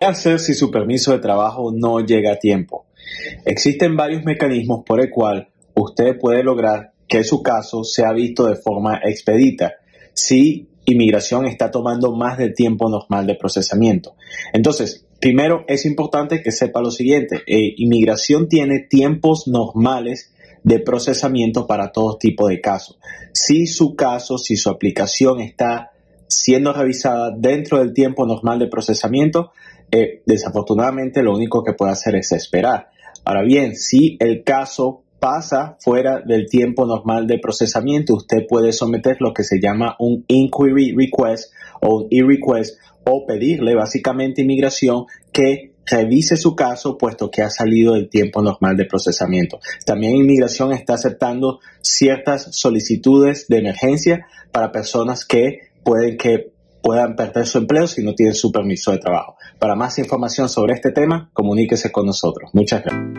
¿Qué hacer si su permiso de trabajo no llega a tiempo? Existen varios mecanismos por el cual usted puede lograr que su caso sea visto de forma expedita si inmigración está tomando más del tiempo normal de procesamiento. Entonces, primero es importante que sepa lo siguiente, eh, inmigración tiene tiempos normales de procesamiento para todo tipo de casos. Si su caso, si su aplicación está siendo revisada dentro del tiempo normal de procesamiento, eh, desafortunadamente lo único que puede hacer es esperar. Ahora bien, si el caso pasa fuera del tiempo normal de procesamiento, usted puede someter lo que se llama un inquiry request o un e-request o pedirle básicamente inmigración que revise su caso puesto que ha salido del tiempo normal de procesamiento. También inmigración está aceptando ciertas solicitudes de emergencia para personas que pueden que puedan perder su empleo si no tienen su permiso de trabajo. Para más información sobre este tema, comuníquese con nosotros. Muchas gracias.